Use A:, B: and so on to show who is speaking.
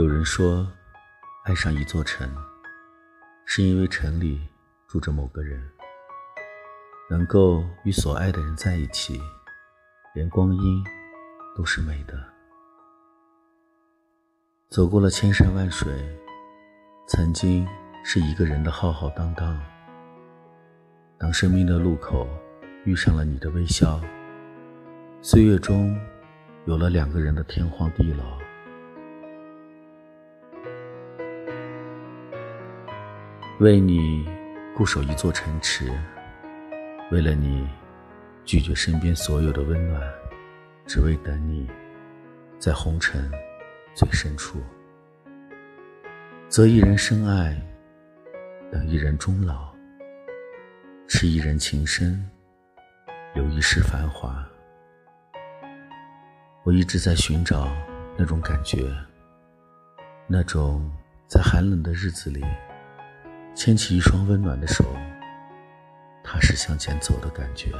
A: 有人说，爱上一座城，是因为城里住着某个人。能够与所爱的人在一起，连光阴都是美的。走过了千山万水，曾经是一个人的浩浩荡荡。当生命的路口遇上了你的微笑，岁月中有了两个人的天荒地老。为你固守一座城池，为了你拒绝身边所有的温暖，只为等你，在红尘最深处。择一人深爱，等一人终老，痴一人情深，留一世繁华。我一直在寻找那种感觉，那种在寒冷的日子里。牵起一双温暖的手，踏实向前走的感觉。